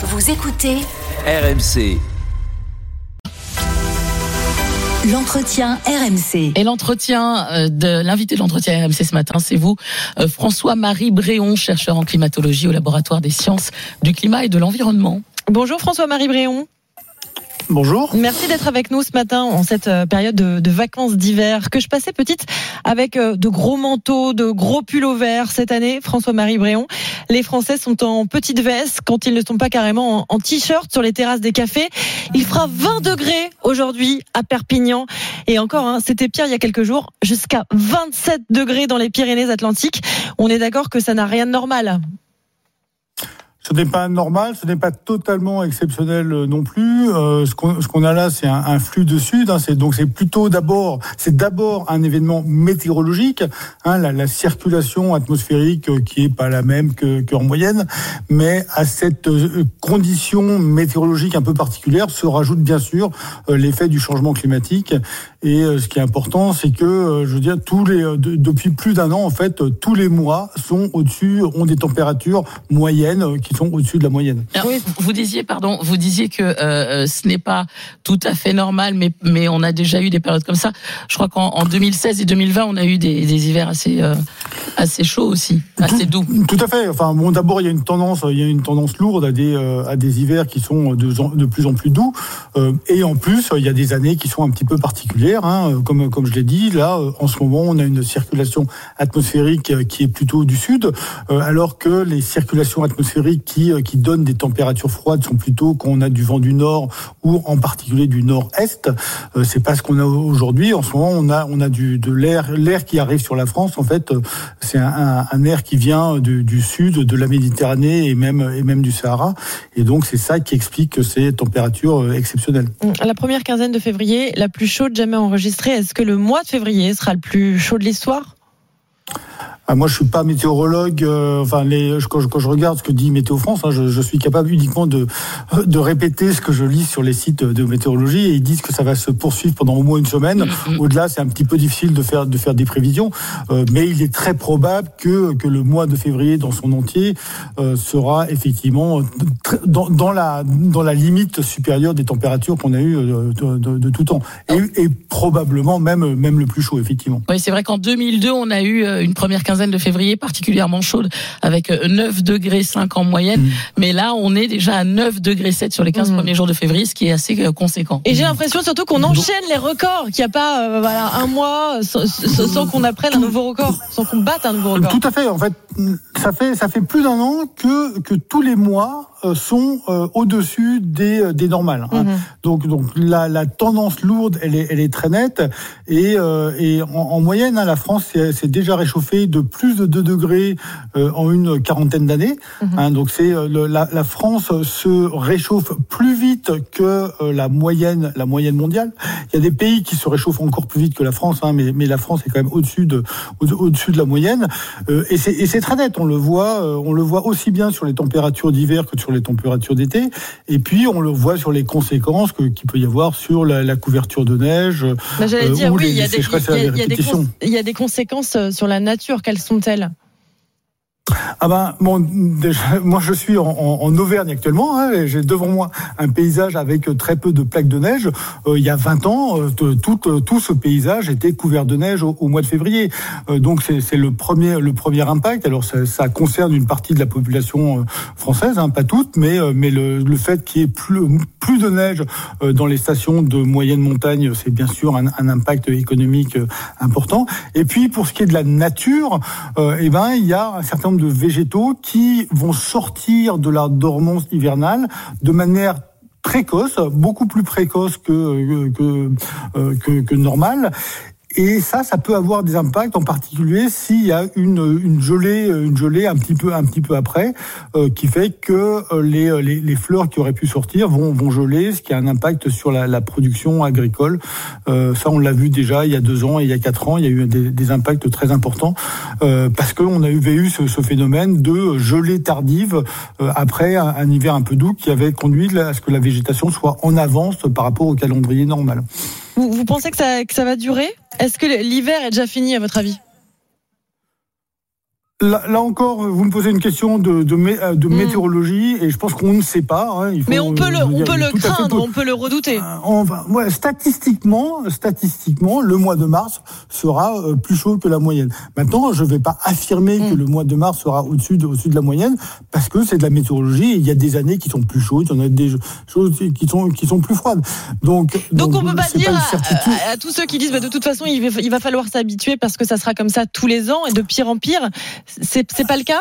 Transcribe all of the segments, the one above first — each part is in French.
Vous écoutez RMC. l'entretien RMC. Et l'entretien euh, de l'invité de l'entretien RMC ce matin, c'est vous, euh, François-Marie Bréon, chercheur en climatologie au laboratoire des sciences du climat et de l'environnement. Bonjour François-Marie Bréon. Bonjour. Merci d'être avec nous ce matin en cette euh, période de, vacances d'hiver que je passais petite avec euh, de gros manteaux, de gros pulls verts cette année. François-Marie Bréon, les Français sont en petite veste quand ils ne sont pas carrément en, en t-shirt sur les terrasses des cafés. Il fera 20 degrés aujourd'hui à Perpignan et encore, hein, c'était pire il y a quelques jours, jusqu'à 27 degrés dans les Pyrénées-Atlantiques. On est d'accord que ça n'a rien de normal. Ce n'est pas normal, ce n'est pas totalement exceptionnel euh, non plus. Euh, ce qu'on qu'on a là, c'est un, un, flux de sud. Hein, donc c'est plutôt d'abord c'est d'abord un événement météorologique. Hein, la, la, circulation atmosphérique euh, qui est pas la même que qu'en moyenne, mais à cette euh, condition météorologique un peu particulière se rajoute bien sûr l'effet du changement climatique. Et ce qui est important, c'est que je veux dire tous les de, depuis plus d'un an en fait tous les mois sont au-dessus ont des températures moyennes qui sont au-dessus de la moyenne. Alors, vous disiez, pardon, vous disiez que euh, ce n'est pas tout à fait normal, mais mais on a déjà eu des périodes comme ça. Je crois qu'en 2016 et 2020, on a eu des, des hivers assez euh, assez chauds aussi, assez doux. Tout à fait. Enfin, bon, d'abord, il y a une tendance, il y a une tendance lourde à des euh, à des hivers qui sont de, de plus en plus doux, euh, et en plus, il y a des années qui sont un petit peu particulières, hein, comme comme je l'ai dit. Là, en ce moment, on a une circulation atmosphérique qui est plutôt du sud, alors que les circulations atmosphériques qui, qui donnent des températures froides sont plutôt quand on a du vent du nord ou en particulier du nord-est. Euh, c'est pas ce qu'on a aujourd'hui. En ce moment, on a on a du de l'air l'air qui arrive sur la France. En fait, c'est un, air qui vient du, du, sud, de la Méditerranée et même et même du Sahara. Et donc c'est ça qui explique ces températures euh, exceptionnelles. La première quinzaine de février, la plus chaude jamais enregistrée. Est-ce que le mois de février sera le plus chaud de l'histoire? Moi, je suis pas météorologue. Euh, enfin, les, quand, je, quand, je, regarde ce que dit Météo France, hein, je, je, suis capable uniquement de, de répéter ce que je lis sur les sites de météorologie. Et ils disent que ça va se poursuivre pendant au moins une semaine. Mm-hmm. Au-delà, c'est un petit peu difficile de faire, de faire des prévisions. Euh, mais il est très probable que, que le mois de février dans son entier euh, sera effectivement dans, dans, la, dans la limite supérieure des températures qu'on a eues de, de, de, tout temps. Et, et, probablement même, même le plus chaud, effectivement. Oui, c'est vrai qu'en 2002, on a eu une première quinzaine de février particulièrement chaude avec 9 degrés 5 en moyenne. Mmh. Mais là, on est déjà à 9 degrés 7 sur les 15 mmh. premiers jours de février, ce qui est assez conséquent. Et j'ai l'impression surtout qu'on enchaîne les records, qu'il n'y a pas euh, voilà, un mois sans, sans qu'on apprenne un nouveau record, sans qu'on batte un nouveau record. Tout à fait. En fait, ça fait, ça fait plus d'un an que, que tous les mois euh, sont euh, au-dessus des, des normales. Hein. Mmh. Donc, donc la, la, tendance lourde, elle est, elle est très nette. Et, euh, et en, en, moyenne, hein, la France s'est déjà réchauffée de plus de 2 degrés euh, en une quarantaine d'années. Mmh. Hein, donc c'est la, la, France se réchauffe plus vite que la moyenne, la moyenne mondiale. Il y a des pays qui se réchauffent encore plus vite que la France, hein, mais, mais la France est quand même au-dessus de, au-dessus de la moyenne. et c'est très net. On le voit, on le voit aussi bien sur les températures d'hiver que sur les températures d'été. Et puis, on le voit sur les conséquences qu'il peut y avoir sur la, la couverture de neige. Bah, J'allais dire, oui, il y, a des conséquences sur la nature. Quelles sont-elles? Ah ben, bon, moi je suis en, Auvergne actuellement. Hein, J'ai devant moi un paysage avec très peu de plaques de neige. Euh, il y a 20 ans, euh, tout, euh, ce paysage était couvert de neige au, mois de février. Euh, donc c'est le premier, impact. Alors ça, concerne une partie de la population euh, française, hein, pas toute, mais, euh, le, fait qu'il y ait plus, de neige dans les stations de moyenne montagne, c'est bien sûr un, un, impact économique important. Et puis pour ce qui est de la nature, eh ben il y a un certain nombre de végétaux qui vont sortir de la dormance hivernale de manière précoce, beaucoup plus précoce que que, normal. Et ça, ça peut avoir des impacts, en particulier s'il y a une, une gelée, une gelée un petit peu, un petit peu après, euh, qui fait que les, les, les, fleurs qui auraient pu sortir vont, vont geler, ce qui a un impact sur la, la production agricole. Euh, ça, on l'a vu déjà il y a deux ans et il y a quatre ans, il y a eu des, des impacts très importants euh, parce qu'on a eu ce, ce, phénomène de gelée tardive euh, après un, un, hiver un peu doux qui avait conduit à ce que la végétation soit en avance par rapport au calendrier normal. Vous, pensez que ça va durer? Est-ce que l'hiver est déjà fini à votre avis? Là, là, encore, vous me posez une question de, de, mé- de Mm. météorologie et je pense qu'on ne sait pas. hein. Il faut- Mais on peut le, on dire, peut fait craindre, peu- on peut le redouter. Euh, on va- ouais, statistiquement, statistiquement, le mois de mars sera euh, plus chaud que la moyenne. Maintenant, je ne vais pas affirmer que le mois de mars sera au-dessus de, au-dessus de la moyenne parce que c'est de la météorologie. et Il y a des années qui sont plus chaudes, il y en a des choses qui sont qui sont plus froides. Donc, Donc, on peut pas dire à, certitude. à- à tous ceux qui disent bah, de toute façon il va, il va falloir s'habituer parce que ça sera comme ça tous les ans et de pire en pire. C'est pas le cas?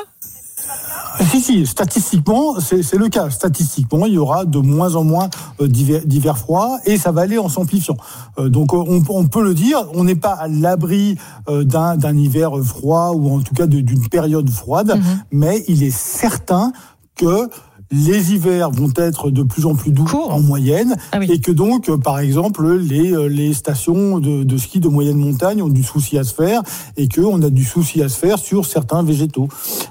Si, si, statistiquement, c'est le cas. Statistiquement, il y aura de moins en moins euh, d'hiver froid et ça va aller en s'amplifiant. Euh, donc, euh, on, on peut le dire, on n'est pas à l'abri d'un hiver froid ou en tout cas d'une période froide, Mhm. mais il est certain que les hivers vont être de plus en plus doux en moyenne Ah oui. et que donc, euh, par exemple, les, euh, les stations de, de ski de moyenne montagne ont du souci à se faire et que on a du souci à se faire sur certains végétaux.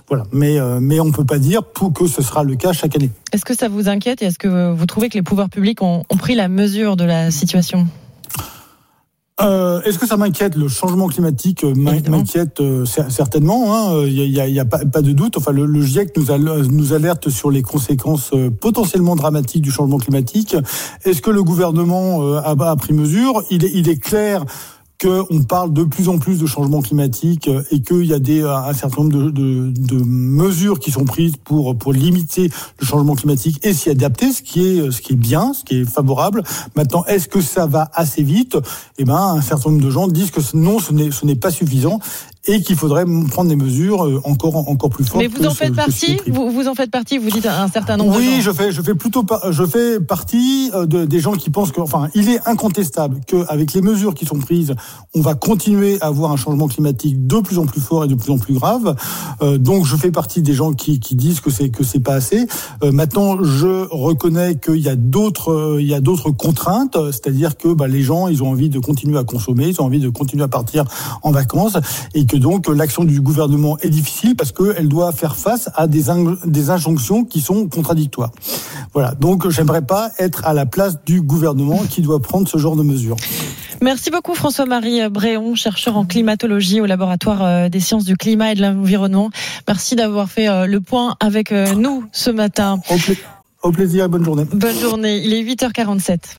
Voilà. Mais, euh, mais on peut pas dire pour que ce sera le cas chaque année. Est-ce que ça vous inquiète et est-ce que vous trouvez que les pouvoirs publics ont, ont pris la mesure de la situation? Euh, Est-ce que ça m'inquiète Le changement climatique euh, m'inquiète euh, cer- certainement. hein. Il y a, il y a pas, pas de doute. Enfin, le, le GIEC nous, al- nous alerte sur les conséquences euh, potentiellement dramatiques du changement climatique. Est-ce que le gouvernement euh, a, a pris mesure? Il est, il est clair qu'on parle de plus en plus de changement climatique euh, et qu'il y a des, un certain nombre de, mesures qui sont prises pour, pour limiter le changement climatique et s'y adapter, ce qui est, ce qui est bien, ce qui est favorable. Maintenant, est-ce que ça va assez vite? Eh ben, un certain nombre de gens disent que non, ce n'est, ce n'est pas suffisant et qu'il faudrait prendre des mesures euh, encore, encore plus fortes. Mais vous en faites ce partie vous, vous en faites partie Vous dites un certain nombre de Oui, gens. je fais, je fais plutôt, je fais partie euh, de, des gens qui pensent que, enfin, il est incontestable qu'avec les mesures qui sont prises, on va continuer à avoir un changement climatique de plus en plus fort et de plus en plus grave. Euh, donc, je fais partie des gens qui, qui disent que c'est que c'est pas assez. Euh, maintenant, je reconnais qu'il y a d'autres, euh, il y a d'autres contraintes, c'est-à-dire que bah, les gens, ils ont envie de continuer à consommer, ils ont envie de continuer à partir en vacances, et que donc euh, l'action du gouvernement est difficile parce qu'elle doit faire face à des, des injonctions qui sont contradictoires. Voilà. Donc, j'aimerais pas être à la place du gouvernement qui doit prendre ce genre de mesures. Merci beaucoup François-Marie Bréon, chercheur en climatologie au laboratoire euh, des sciences du climat et de l'environnement. Merci d'avoir fait euh, le point avec euh, nous ce matin. Au, pla- au plaisir et bonne journée. Bonne journée, il est 8h47.